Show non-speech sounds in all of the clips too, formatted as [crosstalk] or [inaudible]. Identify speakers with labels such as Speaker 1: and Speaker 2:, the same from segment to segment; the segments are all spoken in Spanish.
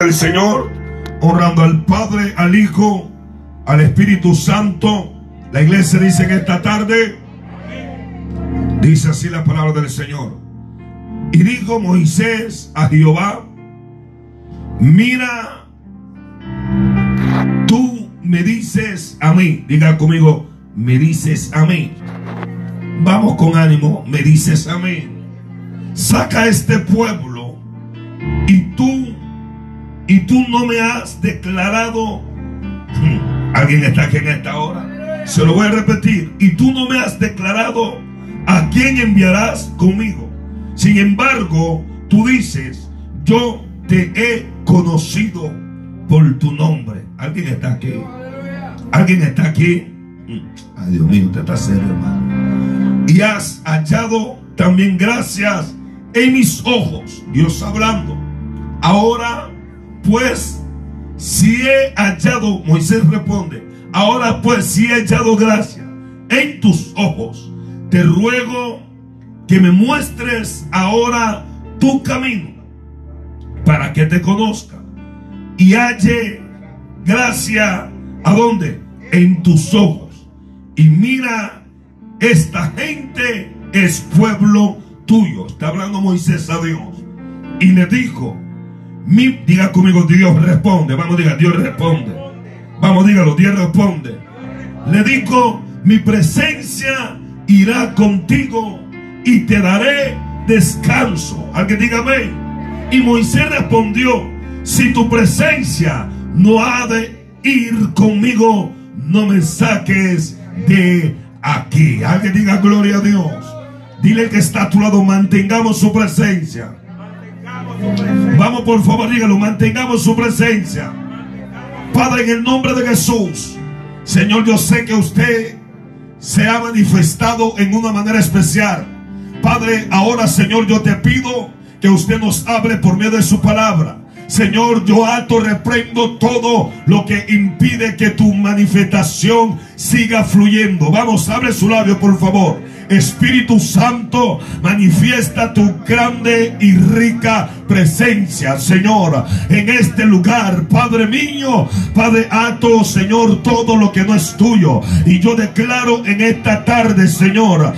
Speaker 1: el Señor, honrando al Padre, al Hijo, al Espíritu Santo. La iglesia dice en esta tarde, dice así la palabra del Señor. Y dijo Moisés a Jehová, mira, tú me dices a mí, diga conmigo, me dices a mí. Vamos con ánimo, me dices a mí. Saca este pueblo y tú y tú no me has declarado. Hmm, Alguien está aquí en esta hora. Se lo voy a repetir. Y tú no me has declarado a quién enviarás conmigo. Sin embargo, tú dices, yo te he conocido por tu nombre. Alguien está aquí. Alguien está aquí. Hmm, ay, Dios mío, usted está serio, hermano. Y has hallado también gracias en mis ojos. Dios hablando. Ahora pues, si he hallado, Moisés responde, ahora pues, si he hallado gracia en tus ojos, te ruego que me muestres ahora tu camino para que te conozca y halle gracia a dónde? En tus ojos. Y mira, esta gente es pueblo tuyo. Está hablando Moisés a Dios. Y le dijo, mi, diga conmigo, Dios responde. Vamos, diga, Dios responde. Vamos, dígalo, Dios responde. Le dijo, mi presencia irá contigo y te daré descanso. Alguien diga amén. Y Moisés respondió, si tu presencia no ha de ir conmigo, no me saques de aquí. Alguien diga gloria a Dios. Dile que está a tu lado, mantengamos su presencia. Vamos por favor, dígalo, mantengamos su presencia. Padre, en el nombre de Jesús, Señor, yo sé que usted se ha manifestado en una manera especial. Padre, ahora Señor, yo te pido que usted nos hable por medio de su palabra. Señor, yo alto reprendo todo lo que impide que tu manifestación siga fluyendo. Vamos, abre su labio, por favor. Espíritu Santo, manifiesta tu grande y rica presencia, Señor, en este lugar. Padre mío, Padre ato, Señor, todo lo que no es tuyo. Y yo declaro en esta tarde, Señor,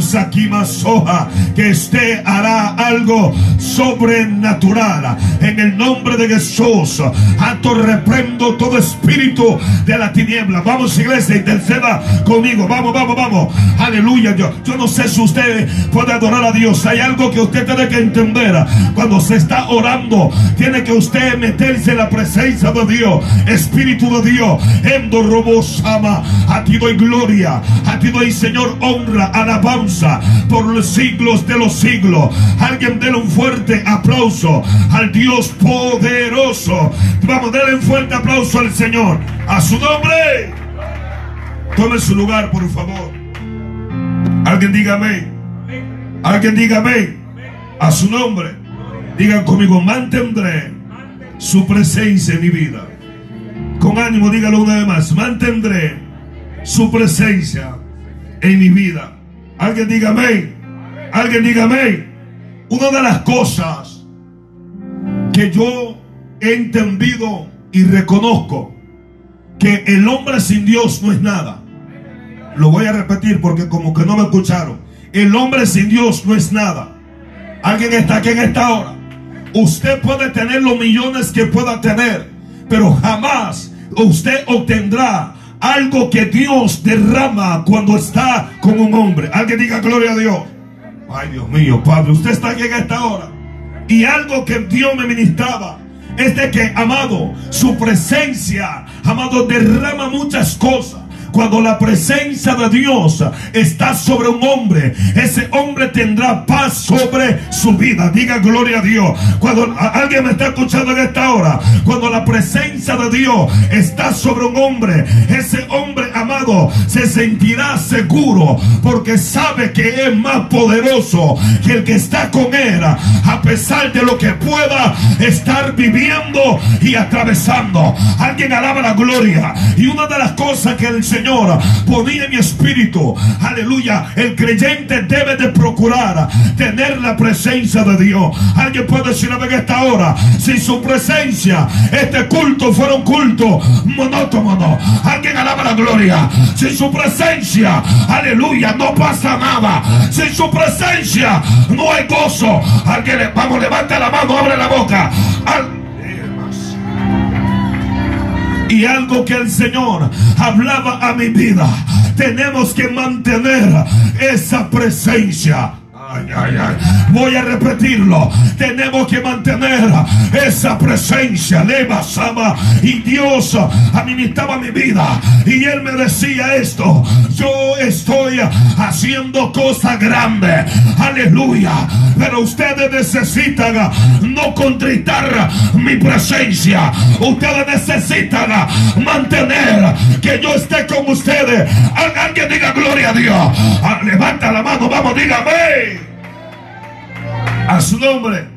Speaker 1: Sakima Soja, que usted hará algo sobrenatural. En el nombre de Jesús, ato, reprendo todo espíritu de la tiniebla. Vamos, iglesia, interceda conmigo. Vamos, vamos, vamos. Aleluya. Yo, yo no sé si usted puede adorar a Dios. Hay algo que usted tiene que entender. Cuando se está orando, tiene que usted meterse en la presencia de Dios. Espíritu de Dios. Endo Robosama. A ti doy gloria. A ti doy, Señor, honra, alabanza por los siglos de los siglos. Alguien déle un fuerte aplauso al Dios poderoso. Vamos, denle un fuerte aplauso al Señor. A su nombre. Tome su lugar, por favor. Alguien diga amén. Alguien diga amén. A su nombre. Digan conmigo, mantendré su presencia en mi vida. Con ánimo, dígalo una vez más. Mantendré su presencia en mi vida. Alguien diga amén. Alguien diga amén. Una de las cosas que yo he entendido y reconozco que el hombre sin Dios no es nada. Lo voy a repetir porque como que no me escucharon. El hombre sin Dios no es nada. Alguien está aquí en esta hora. Usted puede tener los millones que pueda tener, pero jamás usted obtendrá algo que Dios derrama cuando está con un hombre. Alguien diga gloria a Dios. Ay, Dios mío, Padre, usted está aquí en esta hora. Y algo que Dios me ministraba es de que, amado, su presencia, amado, derrama muchas cosas. Cuando la presencia de Dios está sobre un hombre, ese hombre tendrá paz sobre su vida. Diga gloria a Dios. Cuando alguien me está escuchando en esta hora, cuando la presencia de Dios está sobre un hombre, ese hombre amado se sentirá seguro porque sabe que es más poderoso que el que está con él, a pesar de lo que pueda estar viviendo y atravesando. Alguien alaba la gloria. Y una de las cosas que el Señor Señor ponía en mi espíritu. Aleluya. El creyente debe de procurar tener la presencia de Dios. Alguien puede decir a esta hora, si su presencia, este culto fuera un culto monótono, alguien alaba la gloria. Sin su presencia, aleluya, no pasa nada. Sin su presencia, no hay gozo. Alguien, vamos, levanta la mano, abre la boca. Y algo que el Señor hablaba a mi vida. Tenemos que mantener esa presencia. Voy a repetirlo. Tenemos que mantener esa presencia. Leva, Sama. Y Dios administraba mi vida. Y Él me decía esto. Yo estoy haciendo cosas grandes. Aleluya. Pero ustedes necesitan no contritar mi presencia. Ustedes necesitan mantener que yo esté con ustedes. Alguien diga gloria a Dios. Ah, levanta la mano. Vamos, dígame. A su nombre.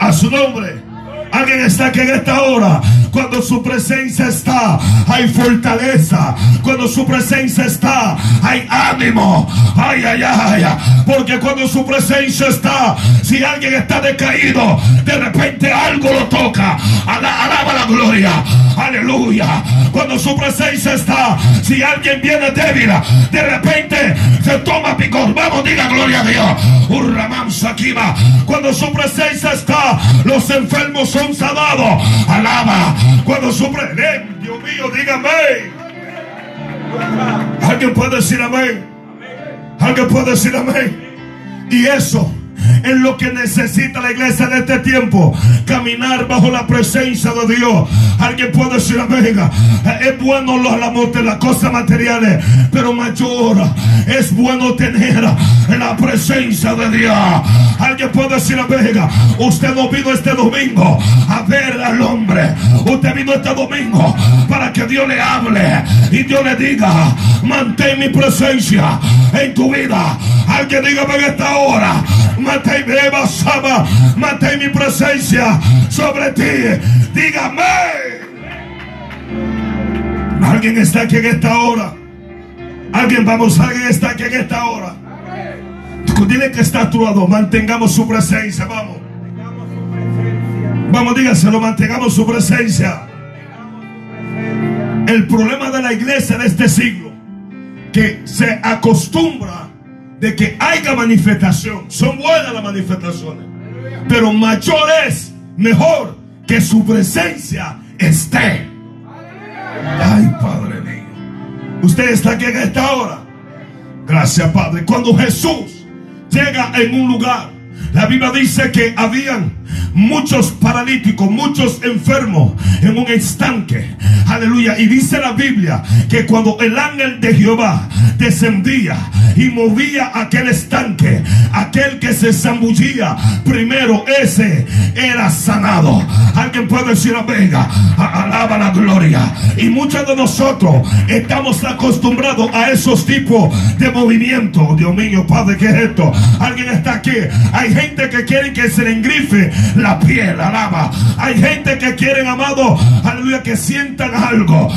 Speaker 1: A su nombre. Alguien está aquí en esta hora. Cuando su presencia está, hay fortaleza. Cuando su presencia está, hay ánimo. Ay, ay, ay. Porque cuando su presencia está, si alguien está decaído, de repente algo lo toca. Alaba la gloria. Aleluya. Cuando su presencia está, si alguien viene débil, de repente se toma picor. Vamos, diga gloria a Dios. Urramam Sakima. Cuando su presencia está, los enfermos son sanados. Alaba. Cuando su presencia, Dios mío, dígame. Alguien puede decir amén. Alguien puede decir amén. Y eso es lo que necesita la iglesia de este tiempo. Caminar bajo la presencia de Dios. Alguien puede decir amén. Es bueno los de las cosas materiales. Pero mayor es bueno tener la presencia de Dios. Alguien puede decir amén. Usted no vino este domingo a ver al hombre. Usted vino este domingo para que Dios le hable y Dios le diga: mantén mi presencia en tu vida. Alguien diga en esta hora Mantén, mantén mi presencia sobre ti. Dígame. Alguien está aquí en esta hora. Alguien, vamos, alguien está aquí en esta hora. Dile que está actuado. Mantengamos su presencia. Vamos. Vamos, dígaselo. Mantengamos su presencia. El problema de la iglesia de este siglo que se acostumbra de que haya manifestación. Son buenas las manifestaciones. Pero mayor es, mejor que su presencia esté. Ay, Padre mío. Usted está aquí en esta hora. Gracias, Padre. Cuando Jesús llega en un lugar, la Biblia dice que habían muchos paralíticos, muchos enfermos en un estanque. Aleluya. Y dice la Biblia que cuando el ángel de Jehová descendía y movía aquel estanque, aquel que se zambullía primero, ese era sanado. Alguien puede decir venga, alaba la gloria. Y muchos de nosotros estamos acostumbrados a esos tipos de movimientos. Dios mío, Padre, ¿qué es esto? Alguien está aquí. Hay gente que quiere que se le engrife la piel, alaba. Hay gente que quieren, amado, aleluya, que sientan algo.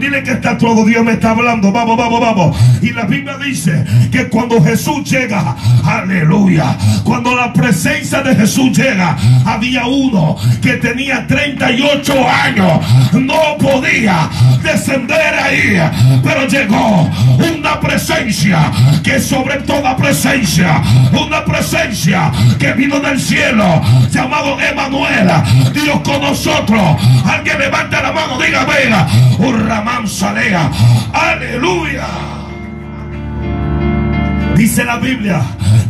Speaker 1: Dile que está todo, Dios me está hablando. Vamos, vamos, vamos. Y la Biblia dice que cuando Jesús llega, aleluya, cuando la presencia de Jesús llega, había uno que tenía 38 años, no podía descender ahí, pero llegó una presencia que sobre toda presencia, una presencia que vino del cielo, llamado Emanuel, Dios con nosotros. Alguien levanta la mano, diga, venga, un ramán salea, aleluya. Dice la Biblia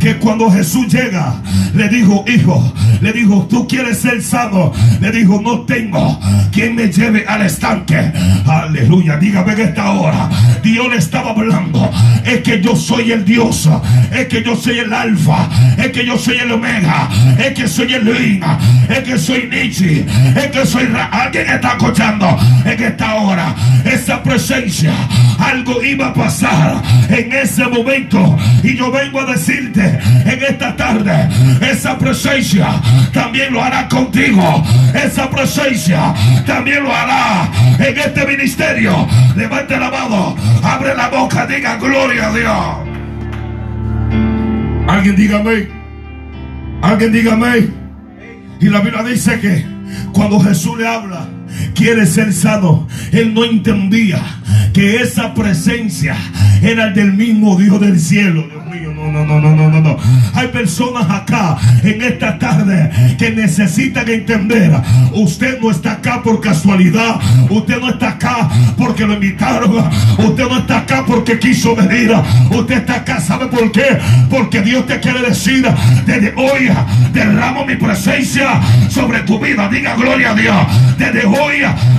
Speaker 1: que cuando Jesús llega, le dijo, hijo, le dijo, tú quieres ser sano. Le dijo, no tengo quien me lleve al estanque. Aleluya, dígame en esta hora. Dios le estaba hablando. Es que yo soy el Dios. Es que yo soy el alfa. Es que yo soy el omega. Es que soy el lina. Es que soy Nietzsche. Es que soy... Alguien está escuchando en esta hora. Esa presencia. Algo iba a pasar en ese momento. Y yo vengo a decirte en esta tarde, esa presencia también lo hará contigo. Esa presencia también lo hará en este ministerio. Levante la mano, abre la boca, diga gloria a Dios. Alguien dígame. Alguien dígame. Y la Biblia dice que cuando Jesús le habla, quiere ser sano. Él no entendía que esa presencia era el del mismo Dios del cielo. No, no, no, no, no, no. Hay personas acá en esta tarde que necesitan entender. Usted no está acá por casualidad. Usted no está acá porque lo invitaron. Usted no está acá porque quiso venir. Usted está acá, ¿sabe por qué? Porque Dios te quiere decir, desde hoy derramo mi presencia sobre tu vida. Diga gloria a Dios. Desde hoy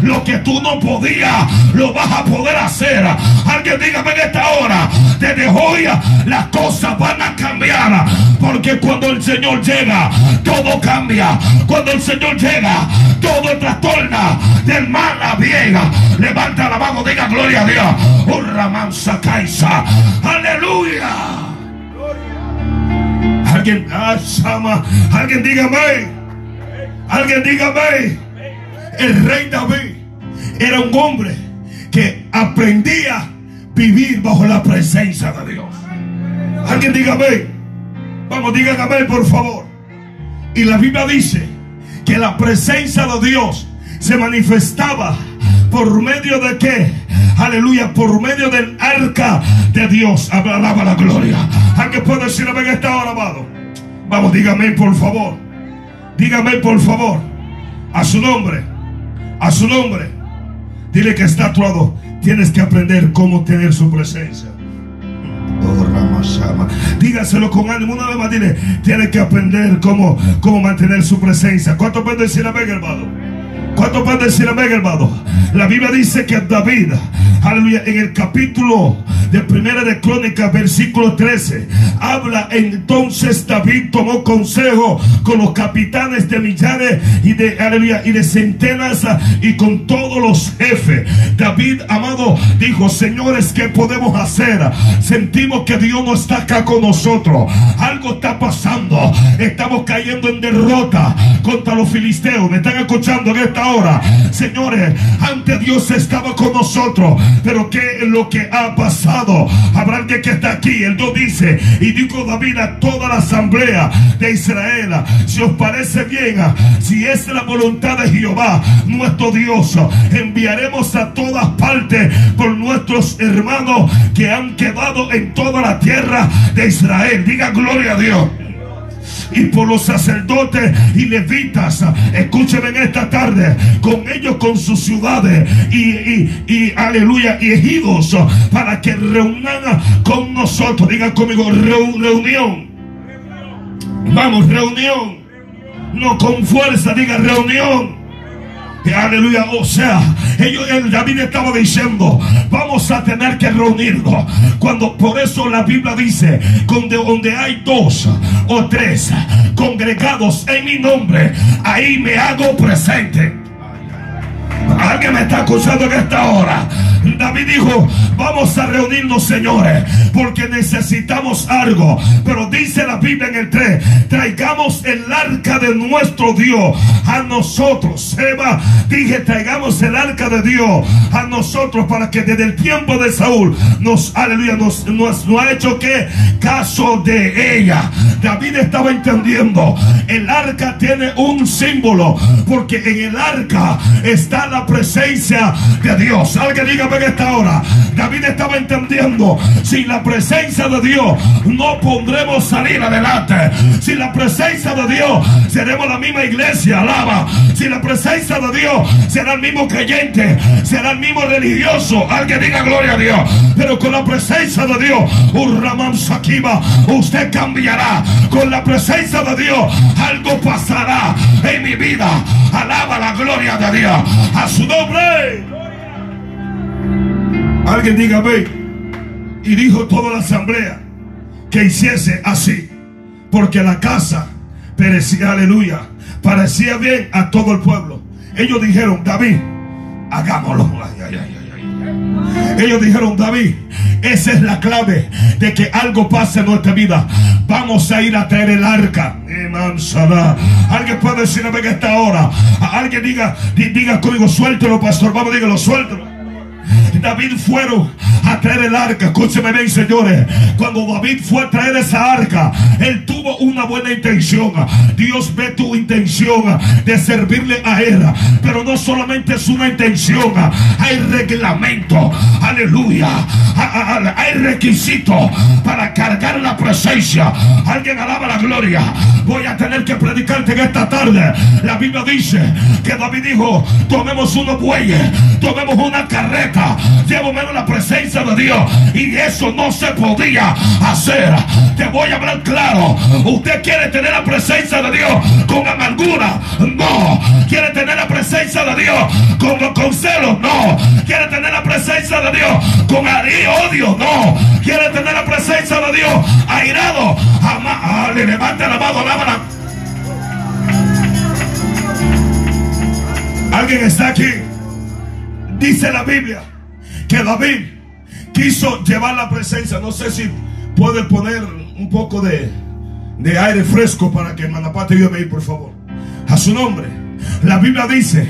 Speaker 1: lo que tú no podías, lo vas a poder hacer. Alguien dígame en esta hora, desde hoy las cosas van a cambiar. Porque cuando el Señor llega, todo cambia. Cuando el Señor llega, todo trastorna. Del mal a bien. Levanta la mano, diga gloria a Dios. Un ramanza caisa. Aleluya. Alguien, ah. Alguien dígame. Alguien dígame. El rey David era un hombre que aprendía a vivir bajo la presencia de Dios. Alguien dígame. Vamos, dígame por favor. Y la Biblia dice que la presencia de Dios se manifestaba por medio de qué? Aleluya, por medio del arca de Dios. Alaba la gloria. Alguien puede decir amén esta hora, amado. Vamos, dígame por favor. Dígame por favor. A su nombre. A su nombre. Dile que está actuado. Tienes que aprender cómo tener su presencia. Dígaselo con ánimo una vez más. Dile, tienes que aprender cómo, cómo mantener su presencia. ¿Cuánto pueden decir amén, hermano? ¿Cuánto pueden decir amén, hermano? La Biblia dice que David, en el capítulo de Primera de Crónicas, versículo 13, habla entonces David tomó consejo con los capitanes de millares y de, aleluya, y de centenas y con todos los jefes. David, amado, dijo, señores, ¿qué podemos hacer? Sentimos que Dios no está acá con nosotros. Algo está pasando. Estamos cayendo en derrota contra los filisteos. ¿Me están escuchando en esta hora? Señores, ante Dios estaba con nosotros. Pero ¿qué es lo que ha pasado? Habrá alguien que está aquí. El Dios dice, y dijo David a toda la asamblea de Israel, si os parece bien, si es la voluntad de Jehová, nuestro Dios, enviaremos a todas partes por nuestros hermanos que han quedado en toda la tierra de Israel. Diga gloria a Dios y por los sacerdotes y levitas. Escúcheme en esta tarde, con ellos, con sus ciudades y, y, aleluya, y ejidos, para que reúnan con nosotros. Digan conmigo, reunión. Vamos, reunión. No con fuerza, diga reunión. Aleluya. O sea, ellos, el David estaba diciendo, vamos a tener que reunirnos. Cuando por eso la Biblia dice, donde, donde hay dos o tres congregados en mi nombre, ahí me hago presente. Alguien me está acusando en esta hora. David dijo, vamos a reunirnos, señores, porque necesitamos algo. Pero dice la Biblia en el 3, traigamos el arca de nuestro Dios a nosotros. Eva, dije, traigamos el arca de Dios a nosotros para que desde el tiempo de Saúl nos, aleluya, nos, nos, ha hecho que caso de ella. David estaba entendiendo, el arca tiene un símbolo, porque en el arca está la presencia de Dios. Alguien dígame en esta hora. David estaba entendiendo. Sin la presencia de Dios no podremos salir adelante. Sin la presencia de Dios seremos la misma iglesia. Alaba. Sin la presencia de Dios será el mismo creyente. Será el mismo religioso. Alguien diga gloria a Dios. Pero con la presencia de Dios, Urraman Sakiba, usted cambiará. Con la presencia de Dios, algo pasará en mi vida. Alaba la gloria de Dios. A su nombre. Alguien diga Y dijo toda la asamblea que hiciese así. Porque la casa perecía, aleluya, parecía bien a todo el pueblo. Ellos dijeron, David, hagámoslo. Ay, ay, ay, Ellos dijeron, David, esa es la clave de que algo pase en nuestra vida. Vamos a ir a traer el arca. Alguien puede decir a esta hora. Alguien diga, diga conmigo, suéltelo, pastor. Vamos, dígalo, suéltelo. David fueron a traer el arca. Escúcheme bien, señores. Cuando David fue a traer esa arca, él tuvo una buena intención. Dios ve tu intención de servirle a él. Pero no solamente es una intención, hay reglamento. Aleluya. Hay requisitos para cargar la presencia. Alguien alaba la gloria. Voy a tener que predicarte en esta tarde. La Biblia dice que David dijo: Tomemos unos bueyes, tomemos una carreta, llevo menos la presencia de Dios. Y eso no se podía hacer. Te voy a hablar claro. Usted quiere tener la presencia de Dios con amargura. No. Quiere tener la presencia de Dios con, con celos. No. Quiere tener la presencia de Dios con odio. No. Quiere tener la presencia de Dios airado. le levanta la mano. ¿Alguien está aquí? Dice la Biblia que David quiso llevar la presencia. No sé si puede poner un poco de, de aire fresco para que Manapate ayude ahí, por favor. A su nombre. La Biblia dice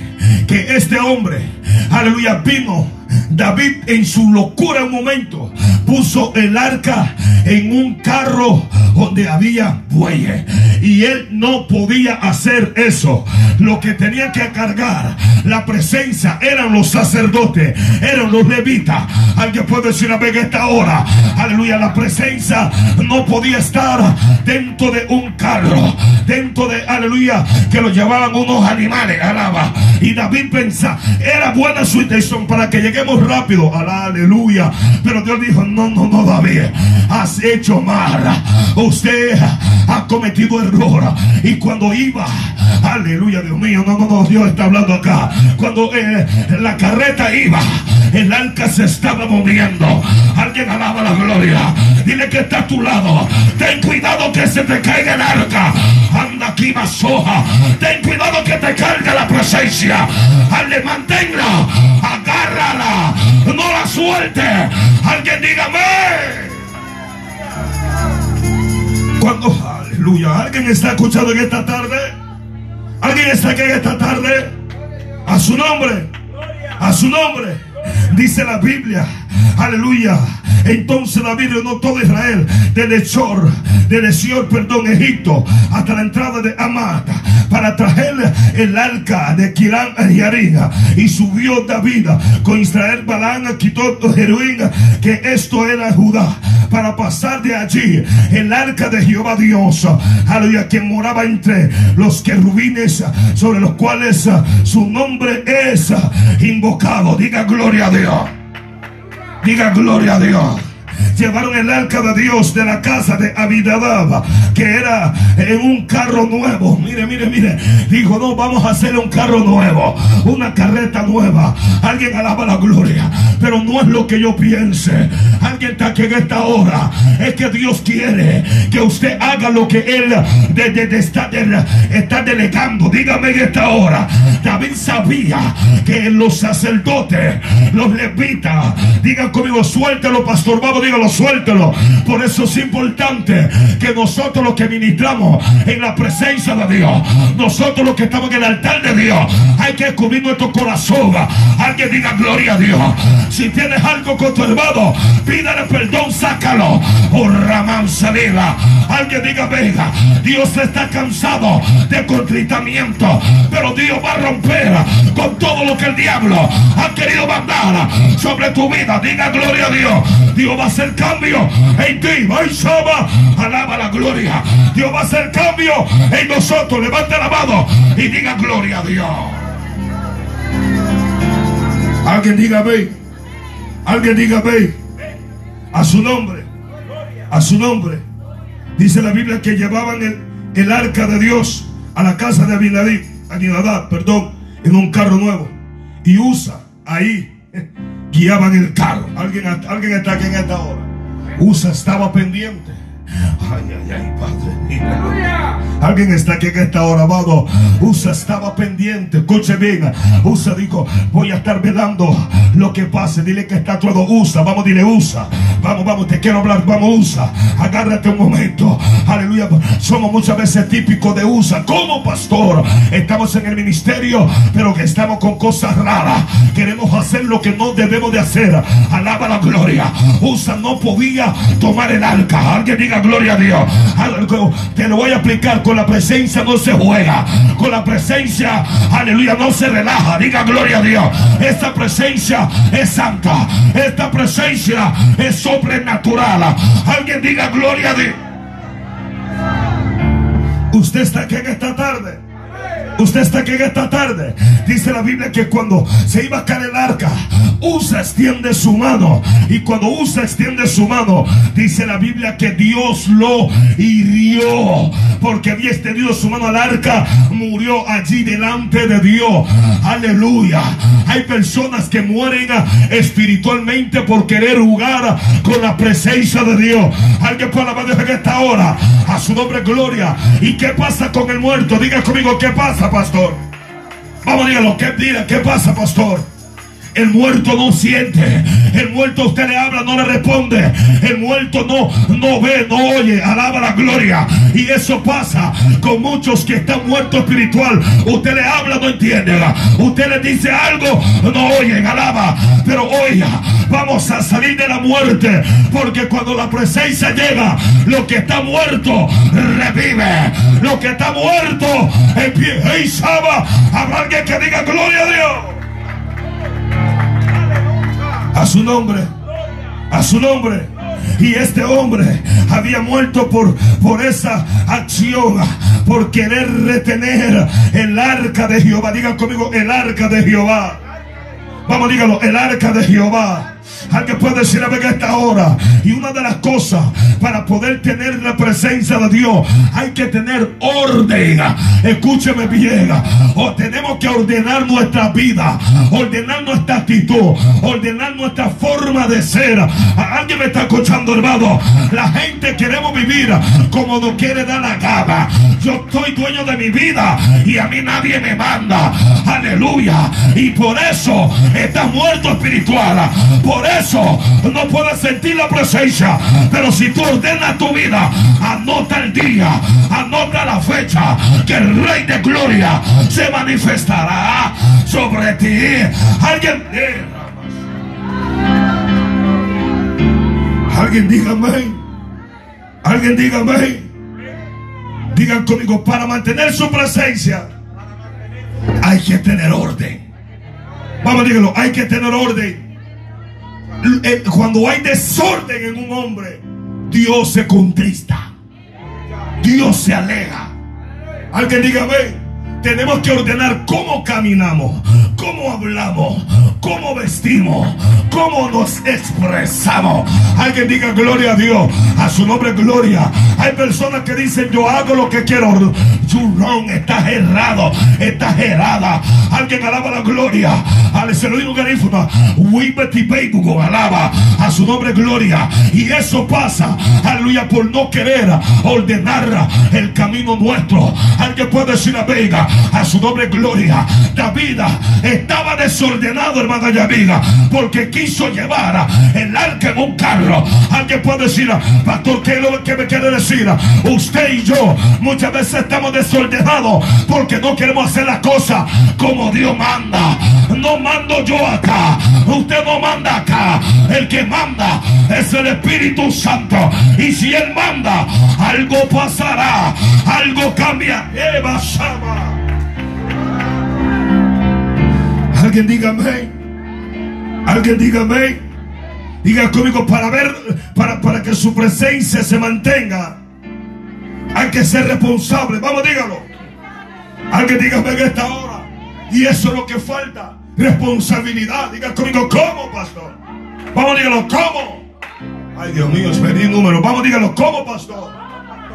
Speaker 1: que este hombre, aleluya, vino David en su locura un momento puso el arca en un carro donde había bueyes y él no podía hacer eso. Lo que tenía que cargar la presencia eran los sacerdotes, eran los levitas. Alguien puede decir a ver esta hora, aleluya, la presencia no podía estar dentro de un carro, dentro de, aleluya, que lo llevaban unos animales, alaba. Y David pensa, era buena su intención para que lleguemos rápido, aleluya. Pero Dios dijo, no, no, no, David, has hecho mal. Usted ha cometido error. Y cuando iba, aleluya, Dios mío, no, no, no, Dios está hablando acá. Cuando eh, la carreta iba, el arca se estaba moviendo. Alguien alaba la gloria. Dile que está a tu lado. Ten cuidado que se te caiga el arca. Anda aquí, soja. Ten cuidado que te cargue la presencia. Ale, manténla. Agárrala. No la suelte. Alguien dígame. Cuando, aleluya, alguien está escuchando en esta tarde. Alguien está aquí en esta tarde. A su nombre. A su nombre. Dice la Biblia. Aleluya. Entonces David reunió todo Israel, del Echor, del Esior, perdón, Egipto, hasta la entrada de Amata, para traer el arca de Kirán y Y subió David con Israel Balán, quitó Jeruín, que esto era Judá, para pasar de allí el arca de Jehová Dios, aleluya, que moraba entre los querubines, sobre los cuales su nombre es invocado. Diga gloria a Dios. Diga gloria a Dios llevaron el arca de Dios de la casa de Abinadab, que era en un carro nuevo. Mire, mire, mire. Dijo, no, vamos a hacer un carro nuevo, una carreta nueva. Alguien alaba la gloria, pero no es lo que yo piense. Alguien está aquí en esta hora. Es que Dios quiere que usted haga lo que Él de, está, está delegando. Dígame en esta hora. David sabía que los sacerdotes, los levitas, digan conmigo, suéltelo, pastor. Vamos, dígalo suéltelo. Por eso es importante que nosotros los que ministramos en la presencia de Dios, nosotros los que estamos en el altar de Dios, hay que cubrir nuestro corazón. Alguien diga gloria a Dios. Si tienes algo con tu hermano, pídale perdón, sácalo. Oh, Ramán salida. Alguien diga, venga, Dios está cansado de contritamiento, pero Dios va a romper con todo lo que el diablo ha querido mandar sobre tu vida. Diga gloria a Dios. Dios va a hacer cambio en ti. Alaba la gloria. Dios va a hacer cambio en nosotros. Levante la mano y diga gloria a Dios. Alguien diga ve. Alguien diga ve. A su nombre. A su nombre. Dice la Biblia que llevaban el, el arca de Dios a la casa de Abinadab, perdón, en un carro nuevo. Y usa ahí guiaban el carro. Alguien, alguien en esta hora. Usa estaba pendiente. Ay, ay, ay, Padre. Alguien está aquí en esta hora, amado. Usa estaba pendiente. Escuche bien. Usa dijo, voy a estar velando lo que pase. Dile que está todo. Usa, vamos, dile, usa. Vamos, vamos, te quiero hablar. Vamos, usa. Agárrate un momento. Aleluya. Somos muchas veces típicos de usa. Como pastor, estamos en el ministerio, pero que estamos con cosas raras. Queremos hacer lo que no debemos de hacer. Alaba la gloria. Usa no podía tomar el arca. Alguien diga gloria a Dios. Te lo voy a explicar con la presencia no se juega. Con la presencia, aleluya, no se relaja. Diga gloria a Dios. Esta presencia es santa. Esta presencia es sobrenatural. Alguien diga gloria a Dios. Usted está aquí en esta tarde. Usted está aquí en esta tarde. Dice la Biblia que cuando se iba a caer el arca, Usa extiende su mano. Y cuando Usa extiende su mano, dice la Biblia que Dios lo hirió. Porque había extendido su mano al arca, murió allí delante de Dios. Aleluya. Hay personas que mueren espiritualmente por querer jugar con la presencia de Dios. Alguien puede alabar en esta hora. A su nombre, gloria. ¿Y qué pasa con el muerto? Diga conmigo, ¿qué pasa, pastor? Vamos, dígalo, ¿qué, diga, ¿qué pasa, pastor? El muerto no siente. El muerto usted le habla, no le responde. El muerto no, no ve, no oye. Alaba la gloria. Y eso pasa con muchos que están muertos espiritual. Usted le habla, no entiende. Usted le dice algo, no oyen. Alaba. Pero oiga, vamos a salir de la muerte. Porque cuando la presencia llega, lo que está muerto revive. Lo que está muerto Saba, habrá alguien que diga gloria a Dios. A su nombre. A su nombre. Y este hombre había muerto por, por esa acción, por querer retener el arca de Jehová. Digan conmigo, el arca de Jehová. Vamos, dígalo, el arca de Jehová. Alguien puede decir a ver esta hora. Y una de las cosas para poder tener la presencia de Dios, hay que tener orden. Escúcheme bien. O tenemos que ordenar nuestra vida, ordenar nuestra actitud, ordenar nuestra forma de ser. Alguien me está escuchando, hermano. La gente queremos vivir como no quiere dar la gana. Yo estoy dueño de mi vida y a mí nadie me manda. Aleluya. Y por eso está muerto espiritual. Eso no puedes sentir la presencia. Pero si tú ordenas tu vida, anota el día, anota la fecha, que el Rey de Gloria se manifestará sobre ti. Alguien. Alguien diga amén. Alguien diga amén. Digan conmigo, para mantener su presencia hay que tener orden. Vamos, díganlo, hay que tener orden. Eh, cuando hay desorden en un hombre, Dios se contrista. Dios se aleja. Alguien dígame. Tenemos que ordenar cómo caminamos, cómo hablamos, cómo vestimos, cómo nos expresamos. Alguien diga gloria a Dios, a su nombre gloria. Hay personas que dicen yo hago lo que quiero. You wrong, estás errado, estás errada. Alguien alaba la gloria. Lo digo garífuna. alaba a su nombre gloria. Y eso pasa, aleluya, por no querer ordenar el camino nuestro. Alguien puede decir a Vega a su doble gloria. David estaba desordenado, hermana Yamiga, porque quiso llevar el arca en un carro. Alguien puede decir, pastor, ¿qué es lo que me quiere decir? Usted y yo muchas veces estamos desordenados porque no queremos hacer las cosas como Dios manda. No mando yo acá, usted no manda acá. El que manda es el Espíritu Santo. Y si Él manda, algo pasará, algo cambia. Eva Shama. Alguien diga amén. Alguien diga amén. Diga conmigo para ver, para, para que su presencia se mantenga. Hay que ser responsable. Vamos, dígalo. Alguien diga amén esta hora. Y eso es lo que falta. Responsabilidad. Diga conmigo, ¿cómo, pastor? Vamos, dígalo, ¿cómo? Ay, Dios mío, es número. Vamos, dígalo, ¿cómo, pastor?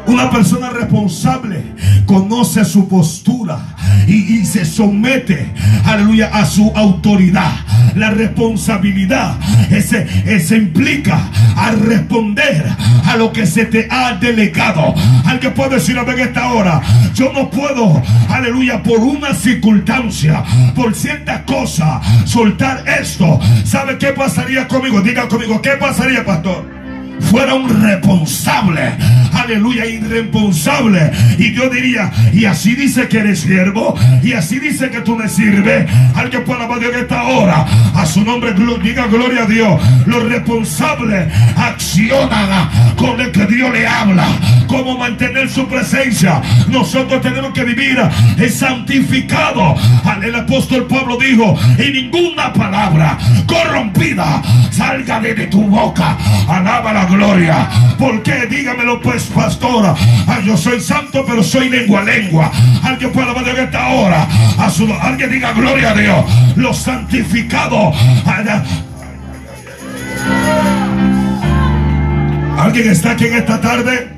Speaker 1: Una persona responsable conoce su postura y, se somete, aleluya, a su autoridad. la responsabilidad. Ese, ese implica a responder a lo que se te ha delegado. Alguien puede decir a ver esta hora, yo no puedo, aleluya, por una circunstancia, por cierta cosa, soltar esto. ¿Sabe qué pasaría conmigo? Diga conmigo, ¿qué pasaría, pastor? Fuera un responsable, aleluya, irresponsable. Y yo diría, y así dice que eres siervo, y así dice que tú me sirves. Alguien pueda alabar en esta hora, a su nombre, diga gloria a Dios. Los responsables accionan con el que Dios le habla, cómo mantener su presencia. Nosotros tenemos que vivir es santificado. El apóstol Pablo dijo, y ninguna palabra corrompida salga de tu boca. Alaba la gloria. ¿Por qué? Dígamelo pues, pastora. Ah, yo soy santo, pero soy lengua lengua. Alguien puede hablar de esta hora. A su, alguien diga gloria a Dios. Los santificados. Alguien está aquí en esta tarde.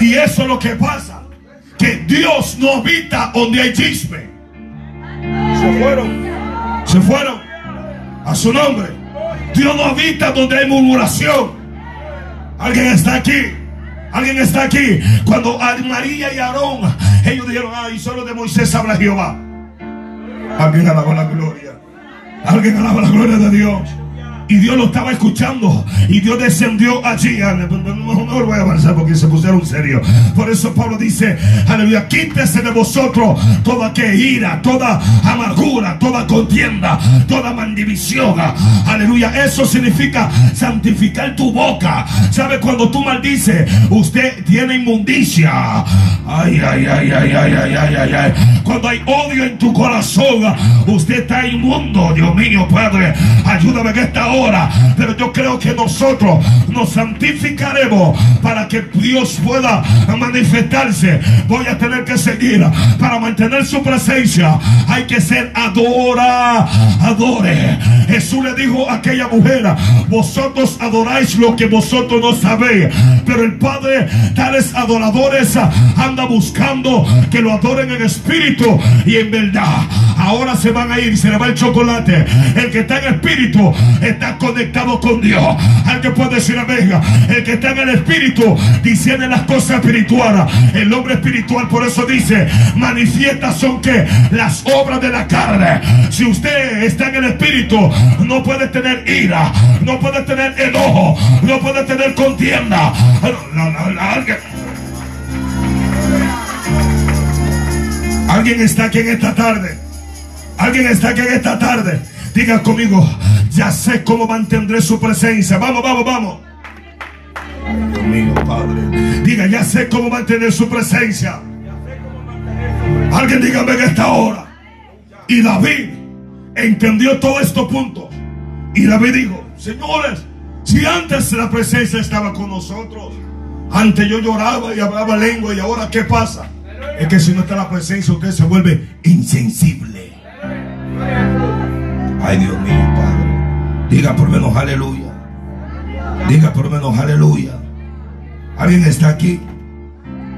Speaker 1: Y eso es lo que pasa. Que Dios no habita donde hay chisme. Se fueron. Se fueron. A su nombre. Dios no habita donde hay murmuración. Alguien está aquí. Alguien está aquí. Cuando María y Aarón, ellos dijeron, ay, solo de Moisés habla Jehová. Alguien alaba la gloria. Alguien alaba la gloria de Dios. Y Dios lo estaba escuchando. Y Dios descendió allí. No voy a avanzar porque se pusieron serio. Por eso Pablo dice, aleluya, quítese de vosotros toda que ira, toda amargura, toda contienda, toda mandivisión. Aleluya, eso significa santificar tu boca. ¿Sabe cuando tú maldices? Usted tiene inmundicia. Ay, ay, ay, ay, ay, ay, ay, ay, Cuando hay odio en tu corazón, usted está inmundo. Dios mío, Padre, ayúdame en esta hora. Pero yo creo que nosotros nos santificaremos para que Dios pueda manifestarse. Voy a tener que seguir para mantener su presencia. Hay que ser adora, adore. Jesús le dijo a aquella mujer, vosotros adoráis lo que vosotros no sabéis. Pero el Padre, tales adoradores, anda buscando que lo adoren en espíritu y en verdad. Ahora se van a ir, se le va el chocolate. El que está en espíritu está conectado con Dios. Alguien puede decir amén. El que está en el espíritu diciendo las cosas espirituales. El hombre espiritual por eso dice, manifiestas son que las obras de la carne. Si usted está en el espíritu, no puede tener ira, no puede tener enojo, no puede tener contienda. Alguien está aquí en esta tarde. Alguien está aquí en esta tarde Diga conmigo, ya sé cómo mantendré su presencia. Vamos, vamos, vamos. Dios Padre. Diga, ya sé cómo mantener su presencia. Alguien dígame en esta hora. Y David entendió todo estos puntos. Y David dijo, señores, si antes la presencia estaba con nosotros, antes yo lloraba y hablaba lengua y ahora ¿qué pasa? Es que si no está la presencia usted se vuelve insensible. Ay, Dios mío, Padre. Diga por menos aleluya. Diga por menos aleluya. ¿Alguien está aquí?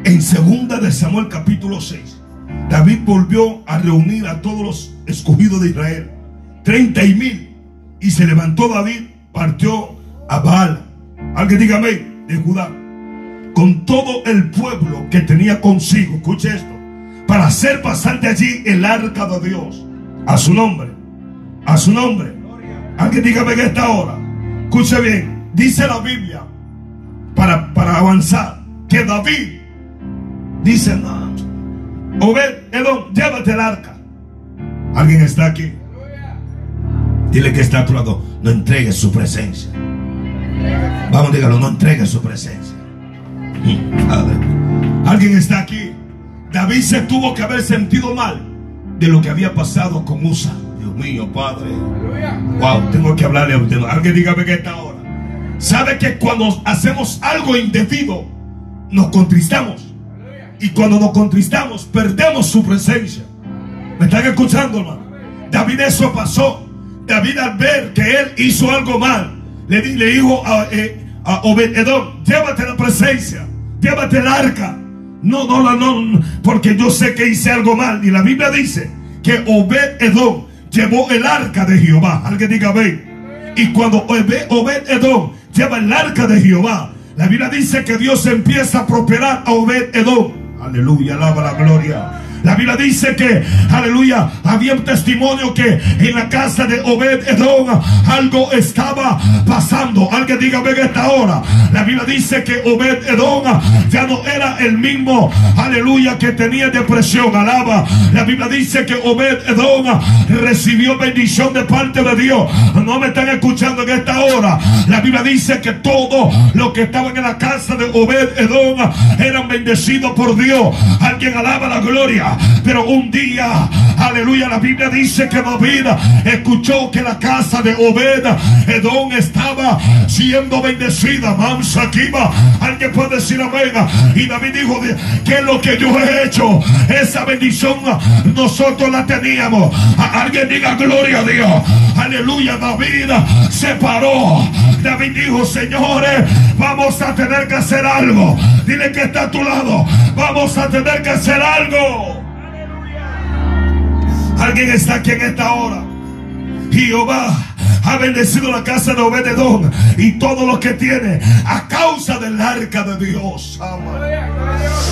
Speaker 1: En segunda de Samuel capítulo 6, David volvió a reunir a todos los escogidos de Israel, treinta y mil, y se levantó David, partió a Baal. Alguien dígame, de Judá, con todo el pueblo que tenía consigo, escuche esto, para hacer pasar de allí el arca de Dios a su nombre a su nombre. Alguien dígame en esta hora. Escuche bien. Dice la Biblia. Para, para avanzar. Que David. Dice. No. Obed, Edom, llévate el arca. Alguien está aquí. Dile que está a tu lado. No entregue su presencia. Vamos, dígalo. No entregue su presencia. Alguien está aquí. David se tuvo que haber sentido mal de lo que había pasado con Musa mío, Padre. Wow, tengo que hablarle a usted. Alguien dígame que está ahora. ¿Sabe que cuando hacemos algo indebido, nos contristamos? Y cuando nos contristamos, perdemos su presencia. ¿Me están escuchando, hermano? David eso pasó. David al ver que él hizo algo mal, le, dijo a, eh, llévate la presencia, llévate el arca. No, no, no, no, porque yo sé que hice algo mal. Y la Biblia dice que Obed-Edom llevó el arca de Jehová. Alguien diga, ven. Y cuando Obed, Obed Edom lleva el arca de Jehová, la Biblia dice que Dios empieza a prosperar a Obed Edom. Aleluya, alaba la gloria. La Biblia dice que, aleluya, había un testimonio que en la casa de Obed Edom algo estaba pasando. Alguien diga, ven esta hora. La Biblia dice que Obed Edom ya no era el mismo, aleluya, que tenía depresión. Alaba. La Biblia dice que Obed Edom recibió bendición de parte de Dios. No me están escuchando en esta hora. La Biblia dice que todo lo que estaban en la casa de Obed Edom eran bendecidos por Dios. Alguien alaba la gloria. Pero un día, aleluya, la Biblia dice que David escuchó que la casa de Obed Edom estaba siendo bendecida. Mansa Kiba. Alguien puede decir amén. Y David dijo que lo que yo he hecho. Esa bendición nosotros la teníamos. Alguien diga gloria a Dios. Aleluya, David se paró. David dijo, señores, vamos a tener que hacer algo. Dile que está a tu lado. Vamos a tener que hacer algo. Alguien está aquí en esta hora. Jehová ha bendecido la casa de Obededón y todo lo que tiene a causa del arca de Dios.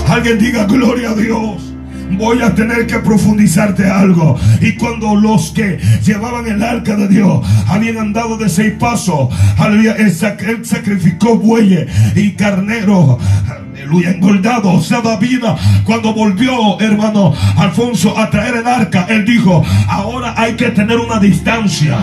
Speaker 1: Alguien diga gloria a Dios voy a tener que profundizarte algo. Y cuando los que llevaban el arca de Dios habían andado de seis pasos, él, sacrificó bueyes y carneros aleluya, engordado. O sea, David, cuando volvió, hermano Alfonso, a traer el arca, él dijo: Ahora hay que tener una distancia.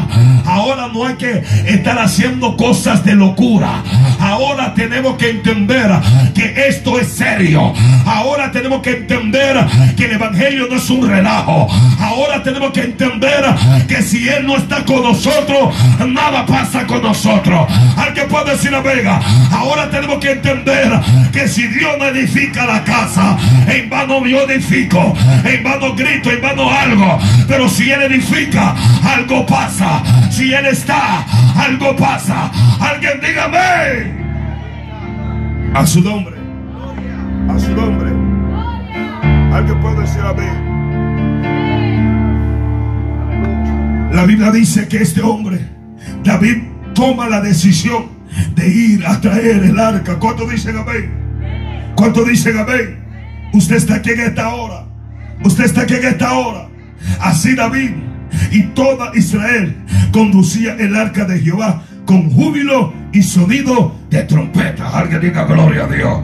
Speaker 1: Ahora no hay que estar haciendo cosas de locura. Ahora tenemos que entender que esto es serio. Ahora tenemos que entender que el evangelio no es un relajo. Ahora tenemos que entender que si Él no está con nosotros, nada pasa con nosotros. Alguien puede decir a Vega. Ahora tenemos que entender que si Dios no edifica la casa, en vano yo edifico, en vano grito, en vano algo. Pero si Él edifica, algo pasa. Si Él está, algo pasa. Alguien dígame. A su nombre. A su nombre. Alguien puede decir amén. La Biblia dice que este hombre, David, toma la decisión de ir a traer el arca. ¿Cuánto dicen amén? ¿Cuánto dicen amén? Usted está aquí en esta hora. Usted está aquí en esta hora. Así David y toda Israel conducía el arca de Jehová con júbilo y sonido de trompeta. Alguien diga gloria a Dios.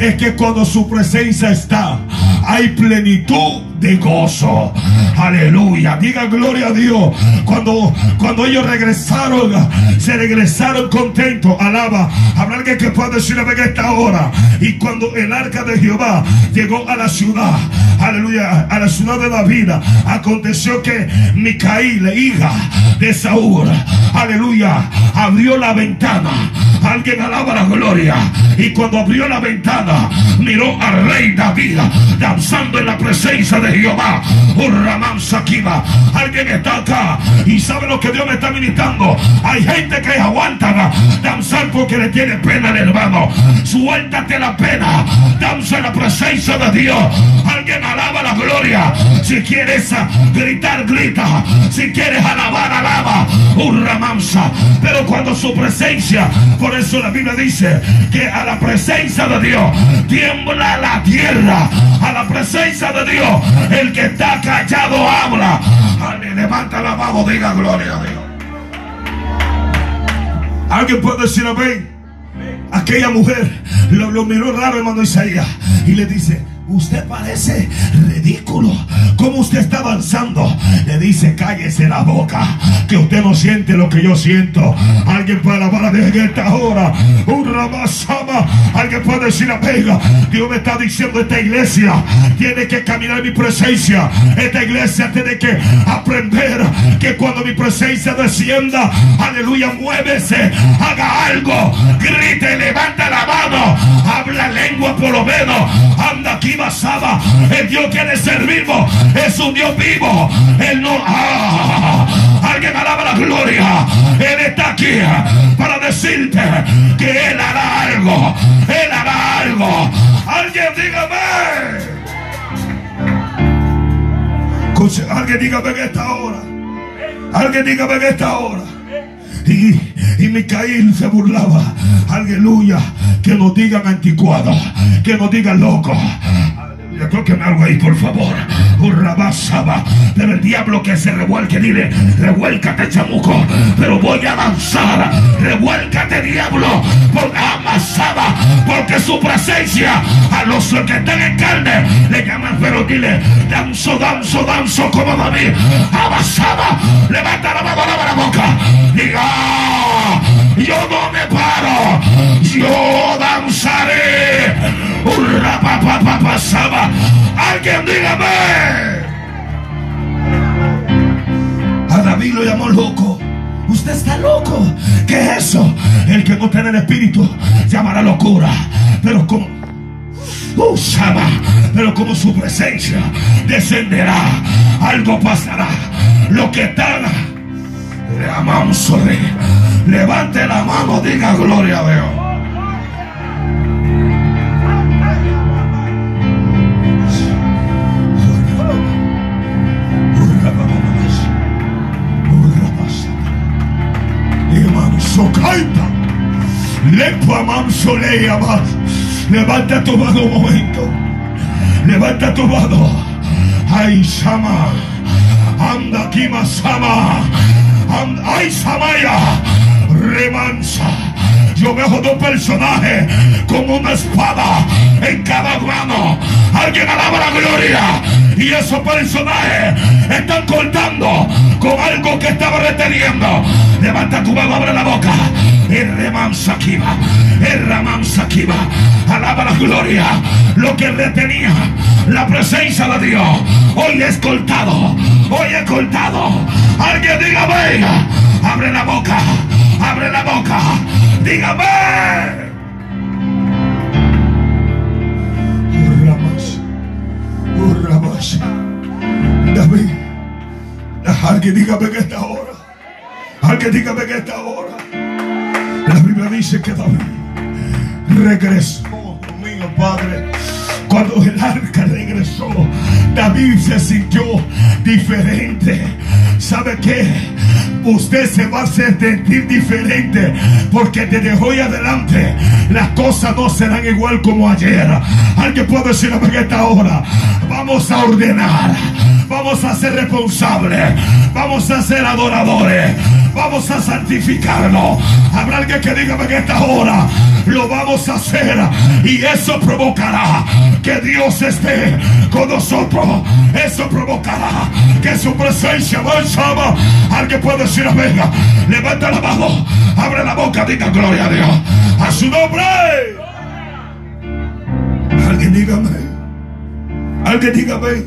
Speaker 1: Es que cuando su presencia está, hay plenitud de gozo. Aleluya. Diga gloria a Dios. Cuando, cuando ellos regresaron, se regresaron contentos. Alaba. Habrá alguien que pueda decir en esta hora. Y cuando el arca de Jehová llegó a la ciudad, aleluya, a la ciudad de David, aconteció que Micaíl, hija de Saúl, aleluya, abrió la ventana. Alguien alaba la gloria. Y cuando abrió la ventana, miró al rey David danzando en la presencia de Jehová. Un Ramán Sakiba. Alguien está acá y sabe lo que Dios me está ministrando. Hay gente que aguanta danzar porque le tiene pena al hermano. Suéltate la pena. Danza la presencia de Dios. Alguien alaba la gloria. Si quieres gritar, grita. Si quieres alabar, alaba. Un Ramansa. Pero cuando su presencia, por eso la Biblia dice que a la presencia de Dios tiembla la tierra. A la presencia de Dios, el que está callado habla. Levanta la mano, diga gloria a Dios. Alguien puede decir amén. Aquella mujer lo, lo miró raro, hermano Isaías, y le dice: Usted parece ridículo. Como usted está avanzando, le dice: Cállese la boca. Que usted no siente lo que yo siento. Alguien puede alabar a Dios en esta hora. Un ramasama. Alguien puede decir pega. Dios me está diciendo: Esta iglesia tiene que caminar en mi presencia. Esta iglesia tiene que aprender que cuando mi presencia descienda, aleluya, muévese. Haga algo. Grite, levanta la mano. Habla lengua por lo menos. Anda aquí basaba. El Dios que le servimos es un Dios vivo. Él no. Ah, alguien alaba la gloria. Él está aquí para decirte que Él hará algo. Él hará algo. Alguien dígame. Alguien dígame en esta hora. Alguien dígame en esta hora. Y, y Micaíl se burlaba. Aleluya. Que nos digan anticuado. Que nos digan loco. Aleluya. Tóqueme algo ahí, por favor. Urrabasaba. Pero el diablo que se revuelque, dile, revuélcate, chamuco. Pero voy a danzar. Revuélcate, diablo. Por amasaba. Porque su presencia a los que están en carne le llaman, pero dile, danzo, danzo, danzo como David. Amasaba. Levanta la mano, lava la boca. Diga, yo no me paro. Yo danzaré. Alguien dígame. A David lo llamó loco. Usted está loco. ¿Qué es eso? El que no tiene el espíritu llamará locura. Pero como Usaba, pero como su presencia descenderá, algo pasará. Lo que está le amamos, rey. Levante la mano, diga gloria a Dios. Socaita. Lepa manso le llama. Levanta tu mano un momento. Levanta tu mano. Ay, Sama. Anda aquí, Masama. Ay, Samaya. Remansa. Yo veo dos personajes con una espada en cada mano. Alguien alaba la gloria. Y esos personajes están cortando con algo que estaba reteniendo. Levanta tu mano, abre la boca. El remansa. El remansa aquí. Alaba la gloria. Lo que retenía la presencia de Dios. Hoy es cortado. Hoy es cortado. Alguien diga, venga. Abre la boca. Abre la boca. Dígame. David. Alguien dígame que esta hora. Alguien dígame que esta hora. La Biblia dice que David regresó. Mío, Padre. Cuando el arca regresó, David se sintió diferente. ¿Sabe qué? Usted se va a sentir diferente porque desde hoy adelante las cosas no serán igual como ayer. Alguien puede decir a esta hora, vamos a ordenar, vamos a ser responsables, vamos a ser adoradores, vamos a santificarlo. Habrá alguien que diga en esta hora, lo vamos a hacer y eso provocará que Dios esté con nosotros. Eso provocará que su presencia avanzaba. Alguien puede decir amén. Levanta la mano, abre la boca, diga gloria a Dios. A su nombre. Alguien dígame. Alguien dígame.